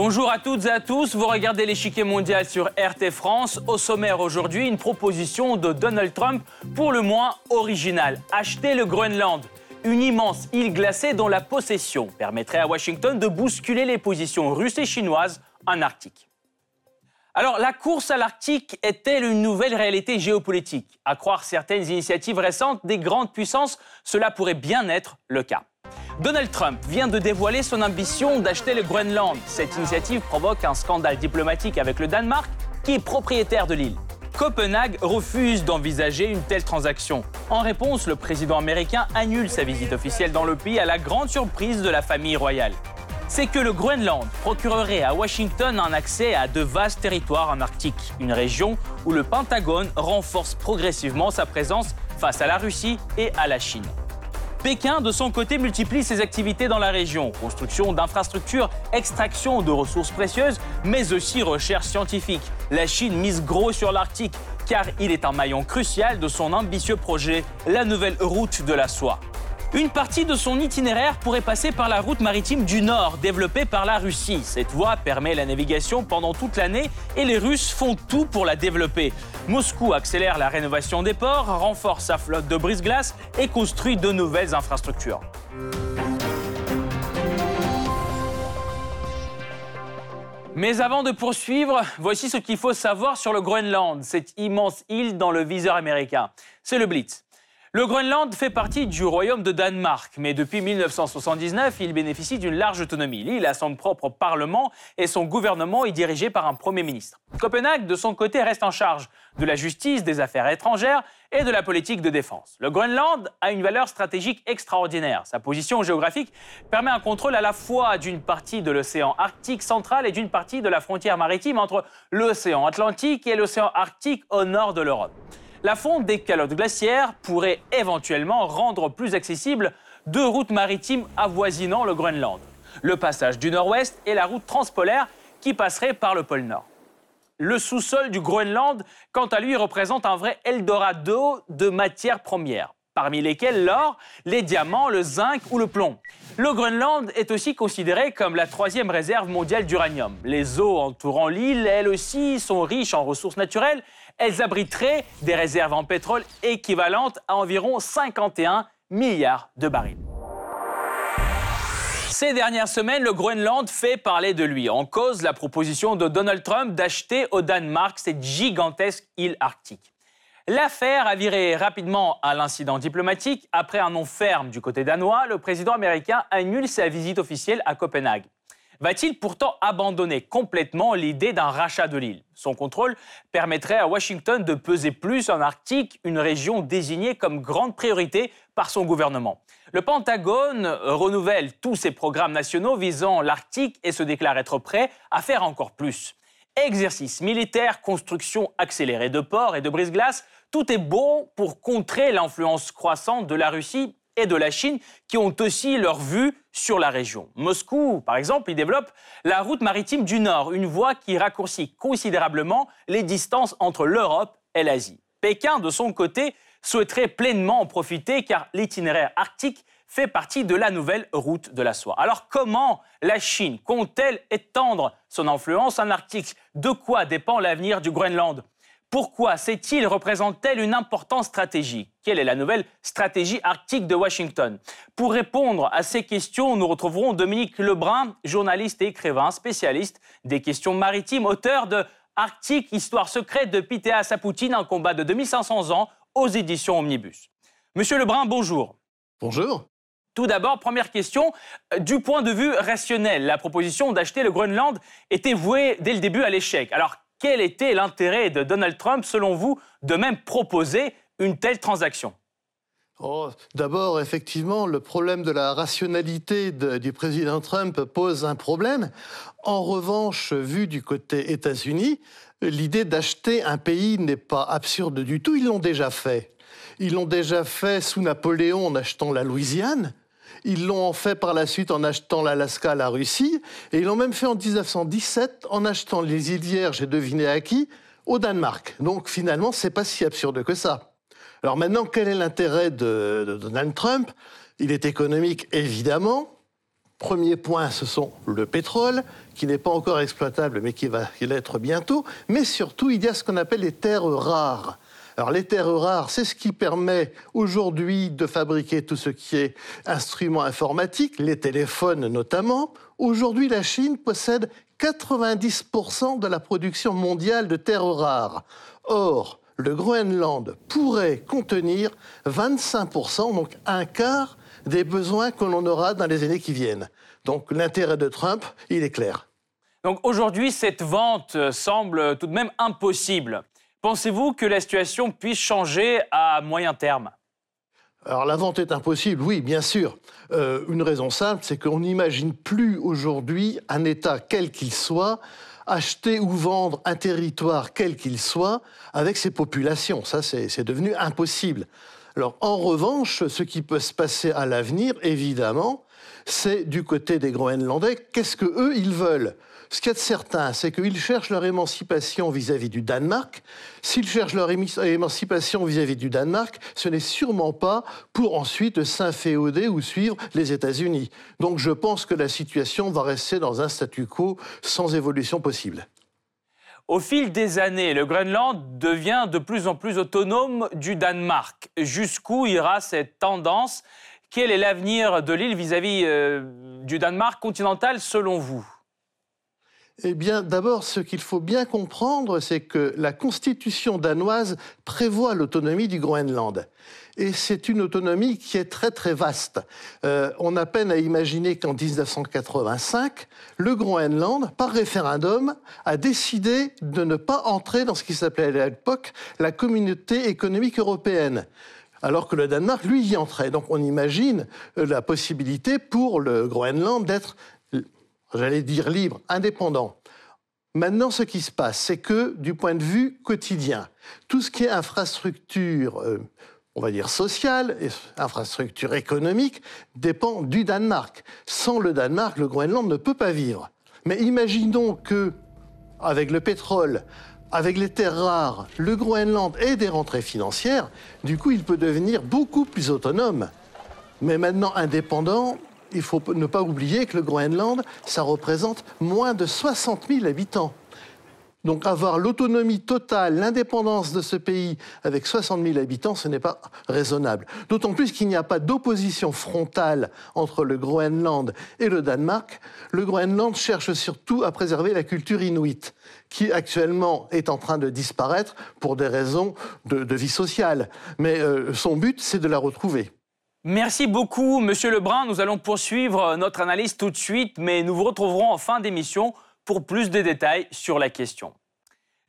Bonjour à toutes et à tous, vous regardez l'échiquier mondial sur RT France. Au sommaire aujourd'hui, une proposition de Donald Trump pour le moins originale. Acheter le Groenland. Une immense île glacée dont la possession permettrait à Washington de bousculer les positions russes et chinoises en Arctique. Alors, la course à l'Arctique est-elle une nouvelle réalité géopolitique? À croire certaines initiatives récentes des grandes puissances, cela pourrait bien être le cas. Donald Trump vient de dévoiler son ambition d'acheter le Groenland. Cette initiative provoque un scandale diplomatique avec le Danemark, qui est propriétaire de l'île. Copenhague refuse d'envisager une telle transaction. En réponse, le président américain annule sa visite officielle dans le pays à la grande surprise de la famille royale. C'est que le Groenland procurerait à Washington un accès à de vastes territoires en Arctique, une région où le Pentagone renforce progressivement sa présence face à la Russie et à la Chine. Pékin, de son côté, multiplie ses activités dans la région. Construction d'infrastructures, extraction de ressources précieuses, mais aussi recherche scientifique. La Chine mise gros sur l'Arctique, car il est un maillon crucial de son ambitieux projet, la nouvelle route de la soie. Une partie de son itinéraire pourrait passer par la route maritime du Nord, développée par la Russie. Cette voie permet la navigation pendant toute l'année et les Russes font tout pour la développer. Moscou accélère la rénovation des ports, renforce sa flotte de brise-glace et construit de nouvelles infrastructures. Mais avant de poursuivre, voici ce qu'il faut savoir sur le Groenland, cette immense île dans le viseur américain. C'est le Blitz. Le Groenland fait partie du royaume de Danemark, mais depuis 1979, il bénéficie d'une large autonomie. L'île a son propre parlement et son gouvernement est dirigé par un Premier ministre. Copenhague, de son côté, reste en charge de la justice, des affaires étrangères et de la politique de défense. Le Groenland a une valeur stratégique extraordinaire. Sa position géographique permet un contrôle à la fois d'une partie de l'océan Arctique central et d'une partie de la frontière maritime entre l'océan Atlantique et l'océan Arctique au nord de l'Europe la fonte des calottes glaciaires pourrait éventuellement rendre plus accessible deux routes maritimes avoisinant le Groenland. Le passage du nord-ouest et la route transpolaire qui passerait par le pôle Nord. Le sous-sol du Groenland, quant à lui, représente un vrai Eldorado de matières premières, parmi lesquelles l'or, les diamants, le zinc ou le plomb. Le Groenland est aussi considéré comme la troisième réserve mondiale d'uranium. Les eaux entourant l'île, elles aussi, sont riches en ressources naturelles elles abriteraient des réserves en pétrole équivalentes à environ 51 milliards de barils. Ces dernières semaines, le Groenland fait parler de lui. En cause, la proposition de Donald Trump d'acheter au Danemark cette gigantesque île arctique. L'affaire a viré rapidement à l'incident diplomatique. Après un nom ferme du côté danois, le président américain annule sa visite officielle à Copenhague va-t-il pourtant abandonner complètement l'idée d'un rachat de l'île? Son contrôle permettrait à Washington de peser plus en Arctique, une région désignée comme grande priorité par son gouvernement. Le Pentagone renouvelle tous ses programmes nationaux visant l'Arctique et se déclare être prêt à faire encore plus. Exercices militaires, construction accélérée de ports et de brise-glace, tout est bon pour contrer l'influence croissante de la Russie et de la Chine qui ont aussi leur vue sur la région. Moscou, par exemple, y développe la route maritime du Nord, une voie qui raccourcit considérablement les distances entre l'Europe et l'Asie. Pékin, de son côté, souhaiterait pleinement en profiter car l'itinéraire arctique fait partie de la nouvelle route de la soie. Alors comment la Chine compte-t-elle étendre son influence en Arctique? De quoi dépend l'avenir du Groenland? Pourquoi cette île représente-t-elle une importante stratégie? Quelle est la nouvelle stratégie arctique de Washington? Pour répondre à ces questions, nous retrouverons Dominique Lebrun, journaliste et écrivain, spécialiste des questions maritimes, auteur de Arctique, histoire secrète de Pythéas à Poutine, un combat de 2500 ans aux éditions Omnibus. Monsieur Lebrun, bonjour. Bonjour. Tout d'abord, première question, du point de vue rationnel, la proposition d'acheter le Groenland était vouée dès le début à l'échec. Alors, quel était l'intérêt de Donald Trump, selon vous, de même proposer une telle transaction? Oh, D'abord, effectivement, le problème de la rationalité du président Trump pose un problème. En revanche, vu du côté États-Unis, l'idée d'acheter un pays n'est pas absurde du tout. Ils l'ont déjà fait. Ils l'ont déjà fait sous Napoléon en achetant la Louisiane. Ils l'ont fait par la suite en achetant l'Alaska à la Russie. Et ils l'ont même fait en 1917 en achetant les îles Vierges, et deviné à qui? Au Danemark. Donc finalement, c'est pas si absurde que ça. Alors maintenant, quel est l'intérêt de, Donald Trump? Il est économique, évidemment. Premier point, ce sont le pétrole, qui n'est pas encore exploitable, mais qui va l'être bientôt. Mais surtout, il y a ce qu'on appelle les terres rares. Alors les terres rares, c'est ce qui permet aujourd'hui de fabriquer tout ce qui est instruments informatiques, les téléphones notamment. Aujourd'hui, la Chine possède 90% de la production mondiale de terres rares. Or, le Groenland pourrait contenir 25%, donc un quart des besoins que l'on aura dans les années qui viennent. Donc l'intérêt de Trump, il est clair. Donc aujourd'hui, cette vente semble tout de même impossible. Pensez-vous que la situation puisse changer à moyen terme? Alors la vente est impossible, oui, bien sûr. Euh, une raison simple, c'est qu'on n'imagine plus aujourd'hui un État quel qu'il soit acheter ou vendre un territoire quel qu'il soit avec ses populations. Ça, c'est devenu impossible. Alors en revanche, ce qui peut se passer à l'avenir, évidemment, c'est du côté des Groenlandais, qu'est-ce que eux ils veulent? Ce qu'il y a de certain, c'est qu'ils cherchent leur émancipation vis-à-vis du Danemark. S'ils cherchent leur émancipation vis-à-vis du Danemark, ce n'est sûrement pas pour ensuite s'inféoder ou suivre les États-Unis. Donc je pense que la situation va rester dans un statu quo sans évolution possible. Au fil des années, le Groenland devient de plus en plus autonome du Danemark. Jusqu'où ira cette tendance? Quel est l'avenir de l'île vis-à-vis euh, du Danemark continental selon vous? Eh bien, d'abord, ce qu'il faut bien comprendre, c'est que la constitution danoise prévoit l'autonomie du Groenland. Et c'est une autonomie qui est très très vaste. Euh, on a peine à imaginer qu'en 1985, le Groenland, par référendum, a décidé de ne pas entrer dans ce qui s'appelait à l'époque la communauté économique européenne alors que le Danemark, lui, y entrait. Donc on imagine la possibilité pour le Groenland d'être j'allais dire libre, indépendant. Maintenant, ce qui se passe, c'est que du point de vue quotidien, tout ce qui est infrastructure, euh, on va dire sociale, infrastructure économique, dépend du Danemark. Sans le Danemark, le Groenland ne peut pas vivre. Mais imaginons que, avec le pétrole, avec les terres rares, le Groenland ait des rentrées financières, du coup, il peut devenir beaucoup plus autonome. Mais maintenant indépendant, il faut ne pas oublier que le Groenland, ça représente moins de 60 000 habitants. Donc avoir l'autonomie totale, l'indépendance de ce pays avec 60 000 habitants, ce n'est pas raisonnable. D'autant plus qu'il n'y a pas d'opposition frontale entre le Groenland et le Danemark. Le Groenland cherche surtout à préserver la culture inuite, qui actuellement est en train de disparaître pour des raisons de, vie sociale. Mais euh, son but, c'est de la retrouver. Merci beaucoup, Monsieur Lebrun. Nous allons poursuivre notre analyse tout de suite, mais nous vous retrouverons en fin d'émission pour plus de détails sur la question.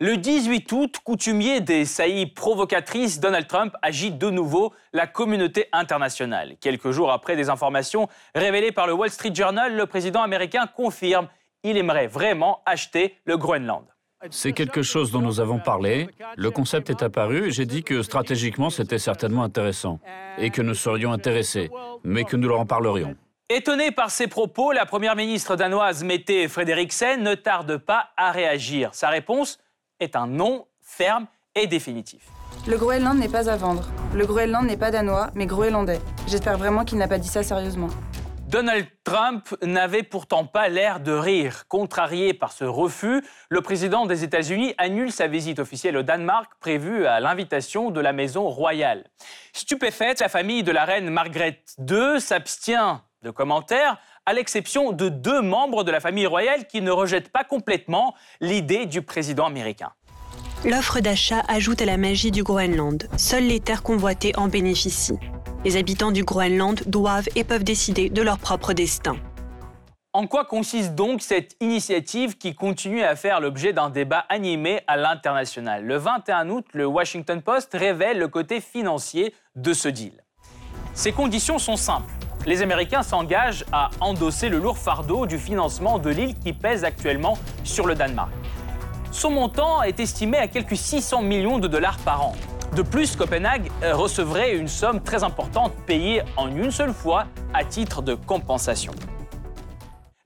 Le 18 août, coutumier des saillies provocatrices, Donald Trump agite de nouveau la communauté internationale. Quelques jours après des informations révélées par le Wall Street Journal, le président américain confirme qu'il aimerait vraiment acheter le Groenland. C'est quelque chose dont nous avons parlé. Le concept est apparu et j'ai dit que stratégiquement, c'était certainement intéressant et que nous serions intéressés, mais que nous leur en parlerions. Étonnée par ces propos, la première ministre danoise Mette Frederiksen ne tarde pas à réagir. Sa réponse est un non ferme et définitif. Le Groenland n'est pas à vendre. Le Groenland n'est pas danois, mais groenlandais. J'espère vraiment qu'il n'a pas dit ça sérieusement. Donald Trump n'avait pourtant pas l'air de rire. Contrarié par ce refus, le président des États-Unis annule sa visite officielle au Danemark prévue à l'invitation de la Maison royale. Stupéfaite, la famille de la reine Margaret II s'abstient de commentaires, à l'exception de deux membres de la famille royale qui ne rejettent pas complètement l'idée du président américain. L'offre d'achat ajoute à la magie du Groenland. Seules les terres convoitées en bénéficient. Les habitants du Groenland doivent et peuvent décider de leur propre destin. En quoi consiste donc cette initiative qui continue à faire l'objet d'un débat animé à l'international? Le 21 août, le Washington Post révèle le côté financier de ce deal. Ces conditions sont simples. Les Américains s'engagent à endosser le lourd fardeau du financement de l'île qui pèse actuellement sur le Danemark. Son montant est estimé à quelques 600 millions de dollars par an. De plus, Copenhague euh, recevrait une somme très importante payée en une seule fois à titre de compensation.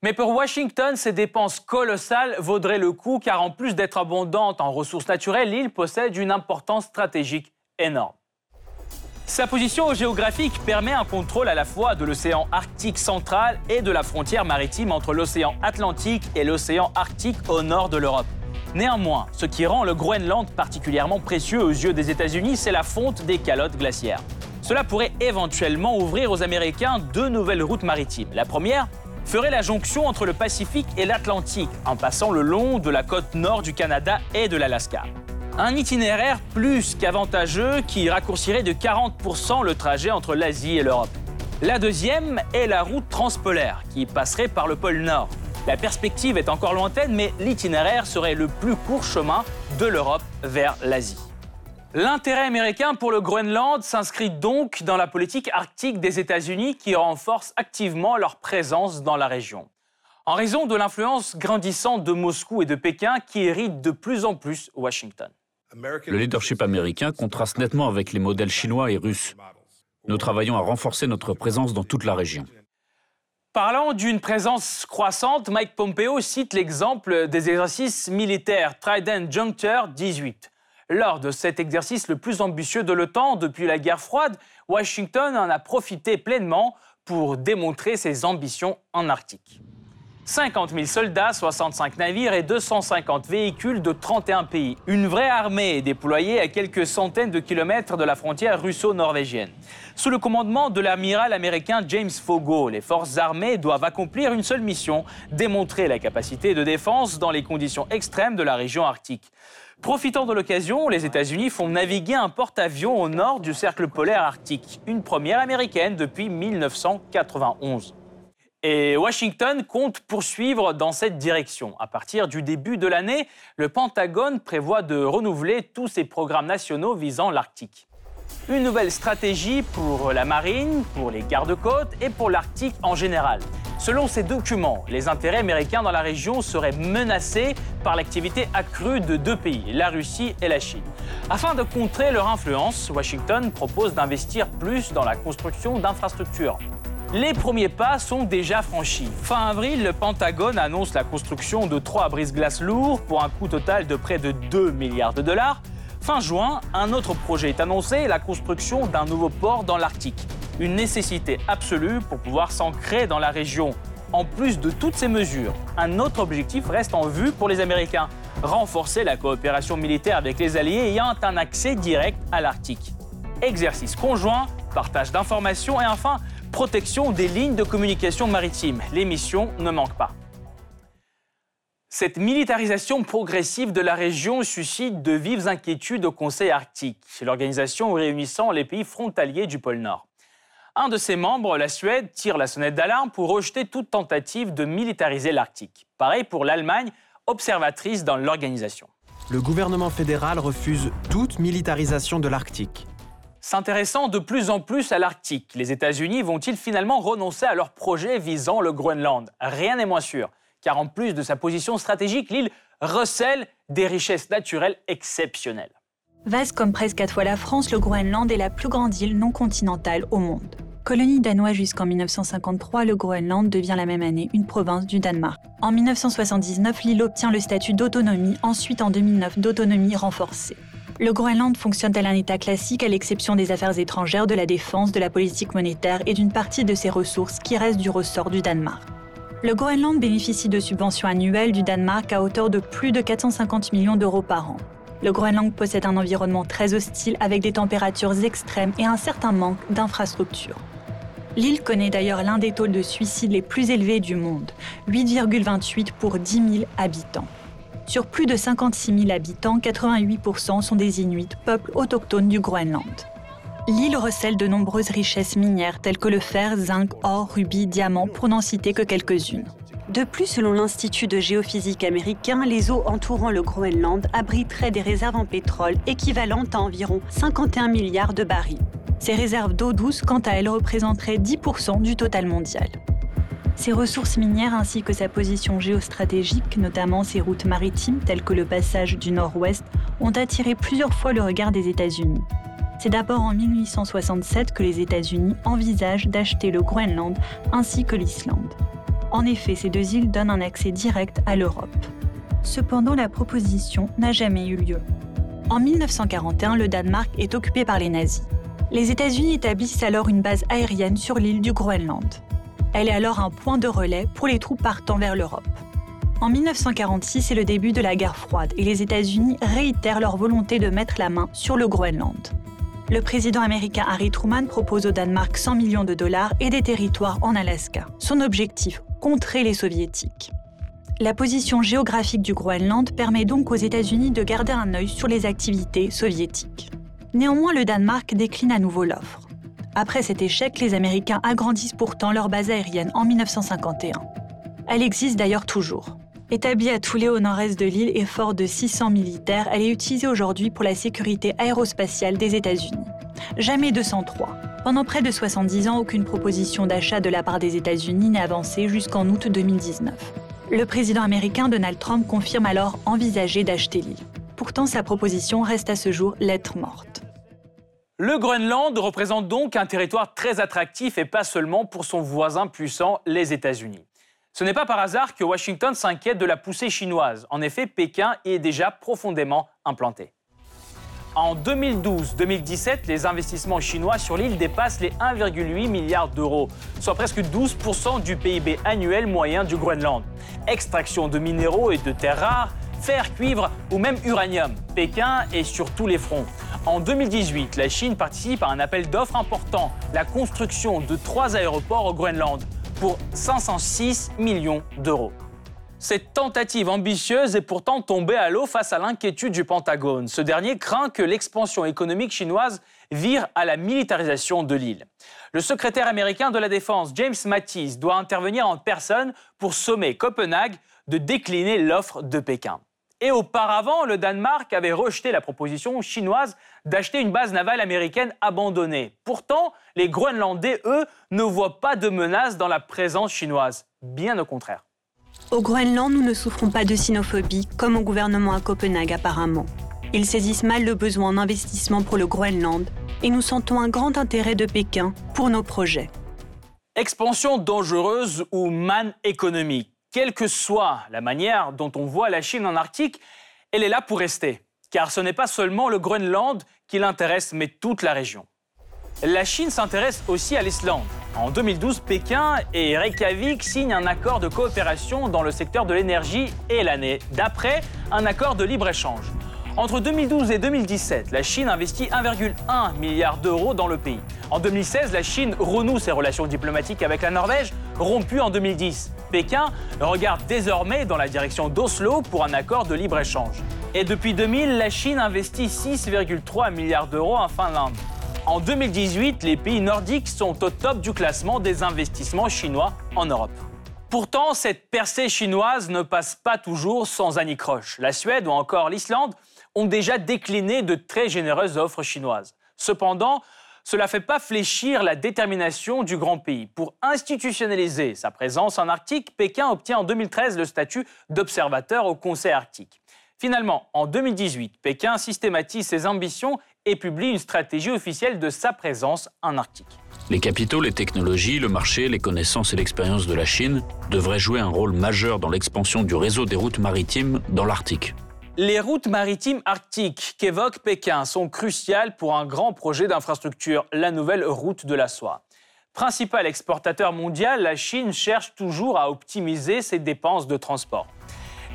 Mais pour Washington, ces dépenses colossales vaudraient le coup car en plus d'être abondante en ressources naturelles, l'île possède une importance stratégique énorme. Sa position géographique permet un contrôle à la fois de l'océan Arctique central et de la frontière maritime entre l'océan Atlantique et l'océan Arctique au nord de l'Europe. Néanmoins, ce qui rend le Groenland particulièrement précieux aux yeux des États-Unis, c'est la fonte des calottes glaciaires. Cela pourrait éventuellement ouvrir aux Américains deux nouvelles routes maritimes. La première ferait la jonction entre le Pacifique et l'Atlantique, en passant le long de la côte nord du Canada et de l'Alaska. Un itinéraire plus qu'avantageux qui raccourcirait de 40% le trajet entre l'Asie et l'Europe. La deuxième est la route transpolaire qui passerait par le pôle Nord. La perspective est encore lointaine, mais l'itinéraire serait le plus court chemin de l'Europe vers l'Asie. L'intérêt américain pour le Groenland s'inscrit donc dans la politique arctique des États-Unis qui renforce activement leur présence dans la région. En raison de l'influence grandissante de Moscou et de Pékin qui hérite de plus en plus Washington. Le leadership américain contraste nettement avec les modèles chinois et russes. Nous travaillons à renforcer notre présence dans toute la région. Parlant d'une présence croissante, Mike Pompeo cite l'exemple des exercices militaires Trident Juncture 18. Lors de cet exercice le plus ambitieux de l'OTAN depuis la guerre froide, Washington en a profité pleinement pour démontrer ses ambitions en Arctique. 50 000 soldats, 65 navires et 250 véhicules de 31 pays. Une vraie armée déployée à quelques centaines de kilomètres de la frontière russo-norvégienne. Sous le commandement de l'amiral américain James Fogo, les forces armées doivent accomplir une seule mission, démontrer la capacité de défense dans les conditions extrêmes de la région arctique. Profitant de l'occasion, les États-Unis font naviguer un porte-avions au nord du cercle polaire arctique, une première américaine depuis 1991. Et Washington compte poursuivre dans cette direction. À partir du début de l'année, le Pentagone prévoit de renouveler tous ses programmes nationaux visant l'Arctique. Une nouvelle stratégie pour la marine, pour les gardes-côtes et pour l'Arctique en général. Selon ces documents, les intérêts américains dans la région seraient menacés par l'activité accrue de deux pays, la Russie et la Chine. Afin de contrer leur influence, Washington propose d'investir plus dans la construction d'infrastructures. Les premiers pas sont déjà franchis. Fin avril, le Pentagone annonce la construction de trois brise-glaces lourds pour un coût total de près de 2 milliards de dollars. Fin juin, un autre projet est annoncé, la construction d'un nouveau port dans l'Arctique une nécessité absolue pour pouvoir s'ancrer dans la région. En plus de toutes ces mesures, un autre objectif reste en vue pour les Américains, renforcer la coopération militaire avec les alliés ayant un accès direct à l'Arctique. Exercice conjoint, partage d'informations et enfin protection des lignes de communication maritime. Les missions ne manquent pas. Cette militarisation progressive de la région suscite de vives inquiétudes au Conseil arctique, l'organisation réunissant les pays frontaliers du pôle Nord. Un de ses membres, la Suède, tire la sonnette d'alarme pour rejeter toute tentative de militariser l'Arctique. Pareil pour l'Allemagne, observatrice dans l'organisation. Le gouvernement fédéral refuse toute militarisation de l'Arctique. S'intéressant de plus en plus à l'Arctique, les États-Unis vont-ils finalement renoncer à leur projet visant le Groenland? Rien n'est moins sûr, car en plus de sa position stratégique, l'île recèle des richesses naturelles exceptionnelles. Vaste comme presque quatre fois la France, le Groenland est la plus grande île non continentale au monde. Colonie danoise jusqu'en 1953, le Groenland devient la même année une province du Danemark. En 1979, l'île obtient le statut d'autonomie, ensuite en 2009 d'autonomie renforcée. Le Groenland fonctionne tel un État classique à l'exception des affaires étrangères, de la défense, de la politique monétaire et d'une partie de ses ressources qui restent du ressort du Danemark. Le Groenland bénéficie de subventions annuelles du Danemark à hauteur de plus de 450 millions d'euros par an. Le Groenland possède un environnement très hostile avec des températures extrêmes et un certain manque d'infrastructures. L'île connaît d'ailleurs l'un des taux de suicide les plus élevés du monde, 8,28 pour 10 000 habitants. Sur plus de 56 000 habitants, 88% sont des Inuits, peuple autochtone du Groenland. L'île recèle de nombreuses richesses minières telles que le fer, zinc, or, rubis, diamants, pour n'en citer que quelques-unes. De plus, selon l'Institut de géophysique américain, les eaux entourant le Groenland abriteraient des réserves en pétrole équivalentes à environ 51 milliards de barils. Ces réserves d'eau douce, quant à elles, représenteraient 10% du total mondial. Ses ressources minières ainsi que sa position géostratégique, notamment ses routes maritimes telles que le passage du Nord-Ouest, ont attiré plusieurs fois le regard des États-Unis. C'est d'abord en 1867 que les États-Unis envisagent d'acheter le Groenland ainsi que l'Islande. En effet, ces deux îles donnent un accès direct à l'Europe. Cependant, la proposition n'a jamais eu lieu. En 1941, le Danemark est occupé par les nazis. Les États-Unis établissent alors une base aérienne sur l'île du Groenland. Elle est alors un point de relais pour les troupes partant vers l'Europe. En 1946, c'est le début de la guerre froide et les États-Unis réitèrent leur volonté de mettre la main sur le Groenland. Le président américain Harry Truman propose au Danemark 100 millions de dollars et des territoires en Alaska. Son objectif, contrer les soviétiques. La position géographique du Groenland permet donc aux États-Unis de garder un œil sur les activités soviétiques. Néanmoins, le Danemark décline à nouveau l'offre. Après cet échec, les Américains agrandissent pourtant leur base aérienne en 1951. Elle existe d'ailleurs toujours. Établie à Toulé au nord-est de l'île et fort de 600 militaires, elle est utilisée aujourd'hui pour la sécurité aérospatiale des États-Unis. Jamais 203. Pendant près de 70 ans, aucune proposition d'achat de la part des États-Unis n'est avancée jusqu'en août 2019. Le président américain Donald Trump confirme alors envisager d'acheter l'île. Pourtant, sa proposition reste à ce jour lettre morte. Le Groenland représente donc un territoire très attractif et pas seulement pour son voisin puissant, les États-Unis. Ce n'est pas par hasard que Washington s'inquiète de la poussée chinoise. En effet, Pékin y est déjà profondément implanté. En 2012-2017, les investissements chinois sur l'île dépassent les 1,8 milliard d'euros, soit presque 12% du PIB annuel moyen du Groenland. Extraction de minéraux et de terres rares, fer, cuivre ou même uranium. Pékin est sur tous les fronts. En 2018, la Chine participe à un appel d'offres important, la construction de trois aéroports au Groenland, pour 506 millions d'euros. Cette tentative ambitieuse est pourtant tombée à l'eau face à l'inquiétude du Pentagone. Ce dernier craint que l'expansion économique chinoise vire à la militarisation de l'île. Le secrétaire américain de la Défense, James Mattis, doit intervenir en personne pour sommer Copenhague de décliner l'offre de Pékin. Et auparavant, le Danemark avait rejeté la proposition chinoise d'acheter une base navale américaine abandonnée. Pourtant, les Groenlandais, eux, ne voient pas de menace dans la présence chinoise. Bien au contraire. Au Groenland, nous ne souffrons pas de sinophobie, comme au gouvernement à Copenhague apparemment. Ils saisissent mal le besoin en investissement pour le Groenland et nous sentons un grand intérêt de Pékin pour nos projets. Expansion dangereuse ou manne économique, quelle que soit la manière dont on voit la Chine en Arctique, elle est là pour rester. Car ce n'est pas seulement le Groenland qui l'intéresse, mais toute la région. La Chine s'intéresse aussi à l'Islande. En 2012, Pékin et Reykjavik signent un accord de coopération dans le secteur de l'énergie et l'année d'après, un accord de libre-échange. Entre 2012 et 2017, la Chine investit 1,1 milliard d'euros dans le pays. En 2016, la Chine renoue ses relations diplomatiques avec la Norvège, rompues en 2010. Pékin regarde désormais dans la direction d'Oslo pour un accord de libre-échange. Et depuis 2000, la Chine investit 6,3 milliards d'euros en Finlande. En 2018, les pays nordiques sont au top du classement des investissements chinois en Europe. Pourtant, cette percée chinoise ne passe pas toujours sans anicroche. La Suède ou encore l'Islande ont déjà décliné de très généreuses offres chinoises. Cependant, cela ne fait pas fléchir la détermination du grand pays. Pour institutionnaliser sa présence en Arctique, Pékin obtient en 2013 le statut d'observateur au Conseil arctique. Finalement, en 2018, Pékin systématise ses ambitions et publie une stratégie officielle de sa présence en Arctique. Les capitaux, les technologies, le marché, les connaissances et l'expérience de la Chine devraient jouer un rôle majeur dans l'expansion du réseau des routes maritimes dans l'Arctique. Les routes maritimes arctiques qu'évoque Pékin sont cruciales pour un grand projet d'infrastructure, la nouvelle route de la soie. Principal exportateur mondial, la Chine cherche toujours à optimiser ses dépenses de transport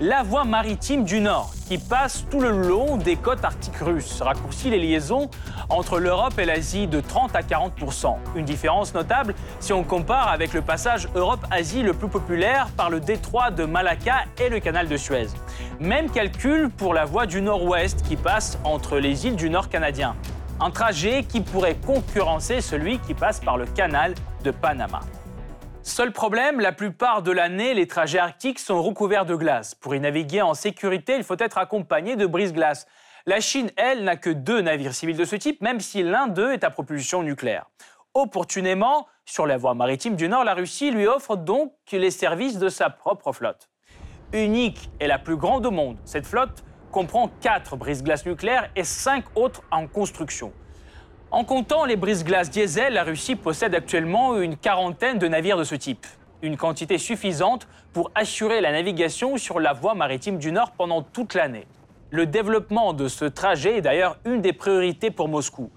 la voie maritime du Nord, qui passe tout le long des côtes arctiques russes, raccourcit les liaisons entre l'Europe et l'Asie de 30 à 40% Une différence notable si on compare avec le passage Europe-Asie le plus populaire par le détroit de Malacca et le canal de Suez. Même calcul pour la voie du Nord-Ouest qui passe entre les îles du Nord canadien. Un trajet qui pourrait concurrencer celui qui passe par le canal de Panama. Seul problème, la plupart de l'année, les trajets arctiques sont recouverts de glace. Pour y naviguer en sécurité, il faut être accompagné de brise-glace. La Chine, elle, n'a que deux navires civils de ce type, même si l'un d'eux est à propulsion nucléaire. Opportunément, sur la voie maritime du Nord, la Russie lui offre donc les services de sa propre flotte. Unique et la plus grande au monde, cette flotte comprend quatre brise-glaces nucléaires et cinq autres en construction. En comptant les brise-glaces diesel, la Russie possède actuellement une quarantaine de navires de ce type. Une quantité suffisante pour assurer la navigation sur la voie maritime du Nord pendant toute l'année. Le développement de ce trajet est d'ailleurs une des priorités pour Moscou.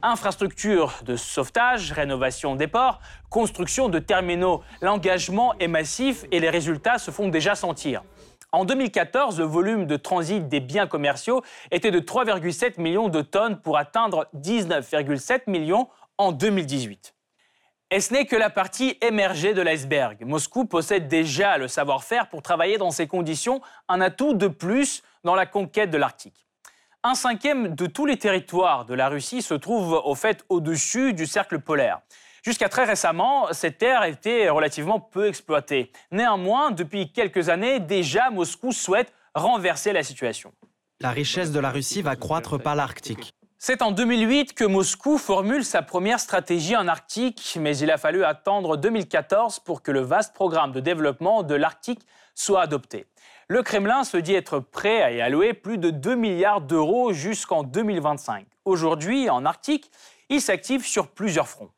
Infrastructures de sauvetage, rénovation des ports, construction de terminaux. L'engagement est massif et les résultats se font déjà sentir. En 2014, le volume de transit des biens commerciaux était de 3,7 millions de tonnes pour atteindre 19,7 millions en 2018. Et ce n'est que la partie émergée de l'iceberg. Moscou possède déjà le savoir-faire pour travailler dans ces conditions, un atout de plus dans la conquête de l'Arctique. Un cinquième de tous les territoires de la Russie se trouve au fait au-dessus du cercle polaire. Jusqu'à très récemment, cette terre était relativement peu exploitée. Néanmoins, depuis quelques années, déjà Moscou souhaite renverser la situation. La richesse de la Russie va croître par l'Arctique. C'est en 2008 que Moscou formule sa première stratégie en Arctique, mais il a fallu attendre 2014 pour que le vaste programme de développement de l'Arctique soit adopté. Le Kremlin se dit être prêt à y allouer plus de 2 milliards d'euros jusqu'en 2025. Aujourd'hui, en Arctique, il s'active sur plusieurs fronts.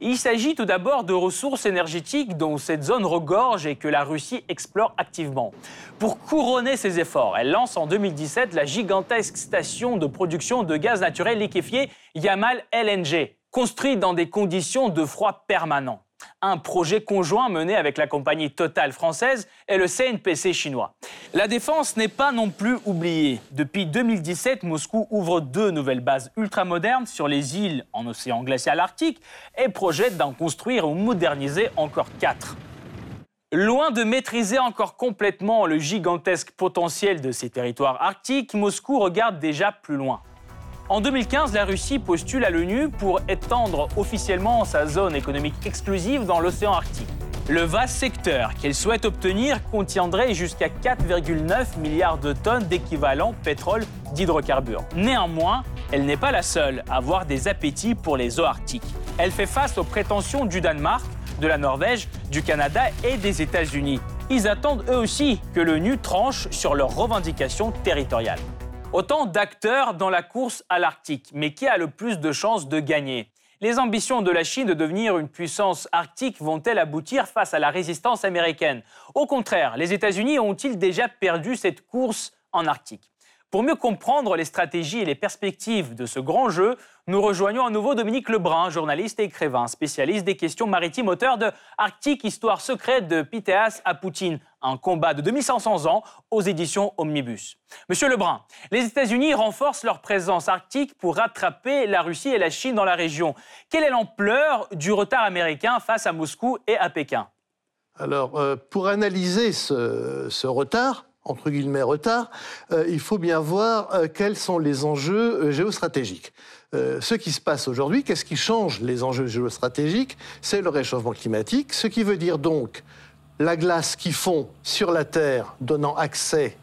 Il s'agit tout d'abord de ressources énergétiques dont cette zone regorge et que la Russie explore activement. Pour couronner ses efforts, elle lance en 2017 la gigantesque station de production de gaz naturel liquéfié Yamal LNG, construite dans des conditions de froid permanent un projet conjoint mené avec la compagnie Total française et le CNPC chinois. La défense n'est pas non plus oubliée. Depuis 2017, Moscou ouvre deux nouvelles bases ultramodernes sur les îles en océan glacial arctique et projette d'en construire ou moderniser encore quatre. Loin de maîtriser encore complètement le gigantesque potentiel de ces territoires arctiques, Moscou regarde déjà plus loin. En 2015, la Russie postule à l'ONU pour étendre officiellement sa zone économique exclusive dans l'océan Arctique. Le vaste secteur qu'elle souhaite obtenir contiendrait jusqu'à 4,9 milliards de tonnes d'équivalent pétrole d'hydrocarbures. Néanmoins, elle n'est pas la seule à avoir des appétits pour les eaux arctiques. Elle fait face aux prétentions du Danemark, de la Norvège, du Canada et des États-Unis. Ils attendent eux aussi que l'ONU tranche sur leurs revendications territoriales. Autant d'acteurs dans la course à l'Arctique, mais qui a le plus de chances de gagner? Les ambitions de la Chine de devenir une puissance arctique vont-elles aboutir face à la résistance américaine? Au contraire, les États-Unis ont-ils déjà perdu cette course en Arctique? Pour mieux comprendre les stratégies et les perspectives de ce grand jeu, nous rejoignons à nouveau Dominique Lebrun, journaliste et écrivain, spécialiste des questions maritimes, auteur de Arctique, histoire secrète de Pythéas à Poutine, un combat de 2500 ans aux éditions Omnibus. Monsieur Lebrun, les États-Unis renforcent leur présence arctique pour rattraper la Russie et la Chine dans la région. Quelle est l'ampleur du retard américain face à Moscou et à Pékin? Alors, euh, pour analyser ce retard, entre guillemets retard, euh, il faut bien voir euh, quels sont les enjeux euh, géostratégiques. ce qui se passe aujourd'hui, qu'est-ce qui change les enjeux géostratégiques? C'est le réchauffement climatique, ce qui veut dire donc la glace qui fond sur la Terre, donnant accès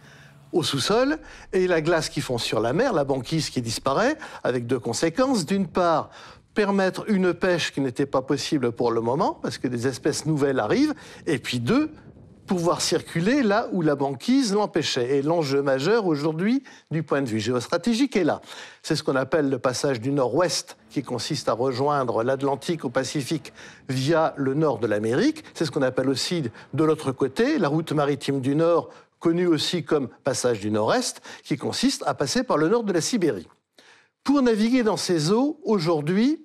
au sous-sol, et la glace qui fond sur la mer, la banquise qui disparaît, avec deux conséquences. D'une part, permettre une pêche qui n'était pas possible pour le moment, parce que des espèces nouvelles arrivent, et puis deux, pouvoir circuler là où la banquise l'empêchait. Et l'enjeu majeur aujourd'hui, du point de vue géostratégique, est là. C'est ce qu'on appelle le passage du nord-ouest, qui consiste à rejoindre l'Atlantique au Pacifique via le nord de l'Amérique. C'est ce qu'on appelle aussi de l'autre côté la route maritime du Nord, connue aussi comme passage du nord-est, qui consiste à passer par le nord de la Sibérie. Pour naviguer dans ces eaux, aujourd'hui,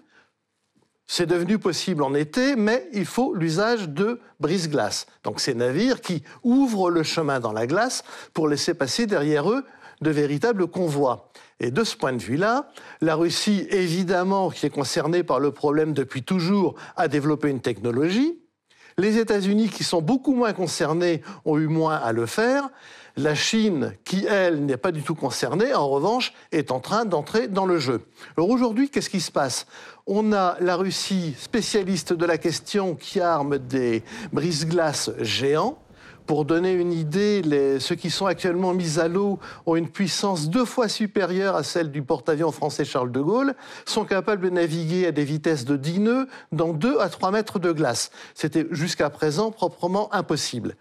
c'est devenu possible en été, mais il faut l'usage de brise-glace. Donc ces navires qui ouvrent le chemin dans la glace pour laisser passer derrière eux de véritables convois. Et de ce point de vue-là, la Russie, évidemment, qui est concernée par le problème depuis toujours, a développé une technologie. Les États-Unis, qui sont beaucoup moins concernés, ont eu moins à le faire. La Chine, qui, elle, n'est pas du tout concernée, en revanche, est en train d'entrer dans le jeu. Alors aujourd'hui, qu'est-ce qui se passe? On a la Russie, spécialiste de la question, qui arme des brise-glaces géants. Pour donner une idée, ceux qui sont actuellement mis à l'eau ont une puissance deux fois supérieure à celle du porte-avions français Charles de Gaulle, sont capables de naviguer à des vitesses de 10 nœuds dans 2 à 3 mètres de glace. C'était jusqu'à présent proprement impossible.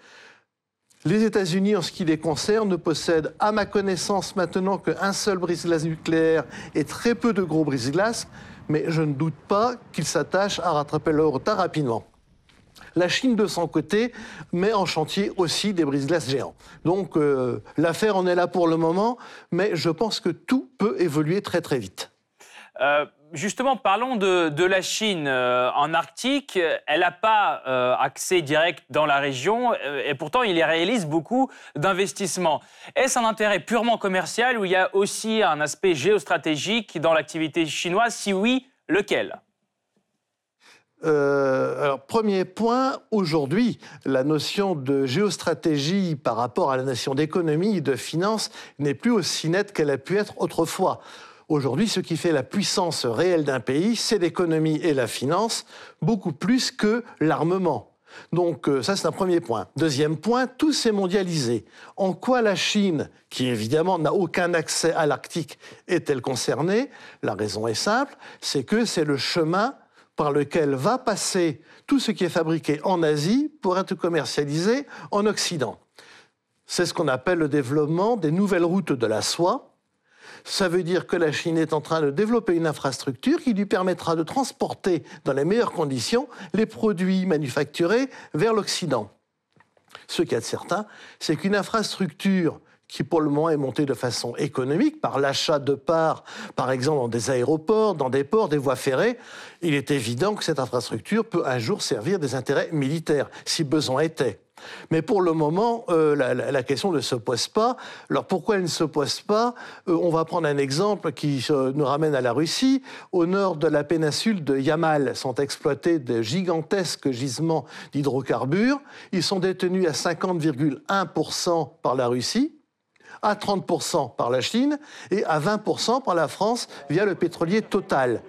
Les États-Unis, en ce qui les concerne, ne possèdent, à ma connaissance maintenant, qu'un seul brise-glace nucléaire et très peu de gros brise-glaces, mais je ne doute pas qu'ils s'attachent à rattraper leur retard rapidement. La Chine, de son côté, met en chantier aussi des brise-glaces géants. Donc euh, l'affaire en est là pour le moment, mais je pense que tout peut évoluer très très vite. Euh, justement, parlons de, la Chine. Euh, en Arctique, elle n'a pas euh, accès direct dans la région euh, et pourtant, il y réalise beaucoup d'investissements. Est-ce un intérêt purement commercial ou il y a aussi un aspect géostratégique dans l'activité chinoise? Si oui, lequel? Alors, premier point, aujourd'hui, la notion de géostratégie par rapport à la notion d'économie et de finance n'est plus aussi nette qu'elle a pu être autrefois. Aujourd'hui, ce qui fait la puissance réelle d'un pays, c'est l'économie et la finance, beaucoup plus que l'armement. Donc euh, ça, c'est un premier point. Deuxième point, tout s'est mondialisé. En quoi la Chine, qui évidemment n'a aucun accès à l'Arctique, est-elle concernée? La raison est simple, c'est que c'est le chemin par lequel va passer tout ce qui est fabriqué en Asie pour être commercialisé en Occident. C'est ce qu'on appelle le développement des nouvelles routes de la soie, ça veut dire que la Chine est en train de développer une infrastructure qui lui permettra de transporter dans les meilleures conditions les produits manufacturés vers l'Occident. Ce qu'il y a de certain, c'est qu'une infrastructure qui pour le moment est montée de façon économique par l'achat de parts, par exemple dans des aéroports, dans des ports, des voies ferrées, il est évident que cette infrastructure peut un jour servir des intérêts militaires, si besoin était. Mais pour le moment, euh, la, question ne se pose pas. Alors pourquoi elle ne se pose pas? Euh, On va prendre un exemple qui nous ramène à la Russie. Au nord de la péninsule de Yamal sont exploités de gigantesques gisements d'hydrocarbures. Ils sont détenus à 50,1% par la Russie à 30% par la Chine et à 20% par la France via le pétrolier Total.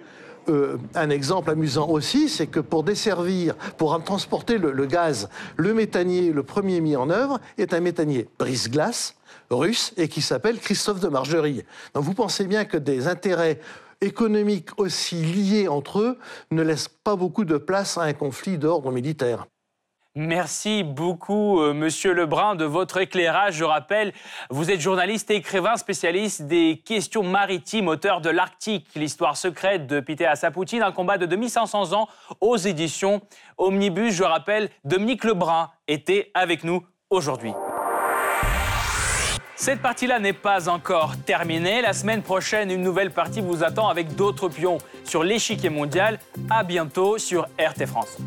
Euh, un exemple amusant aussi, c'est que pour desservir, pour transporter le, gaz, le méthanier, le premier mis en œuvre, est un méthanier brise-glace russe et qui s'appelle Christophe de Margerie. Donc vous pensez bien que des intérêts économiques aussi liés entre eux ne laissent pas beaucoup de place à un conflit d'ordre militaire. Merci beaucoup, euh, Monsieur Lebrun, de votre éclairage. Je rappelle, vous êtes journaliste et écrivain spécialiste des questions maritimes, auteur de L'Arctique, l'histoire secrète de Peter Assapoutine, un combat de 2500 ans aux éditions Omnibus. Je rappelle, Dominique Lebrun était avec nous aujourd'hui. Cette partie-là n'est pas encore terminée. La semaine prochaine, une nouvelle partie vous attend avec d'autres pions sur l'échiquier mondial. À bientôt sur RT France.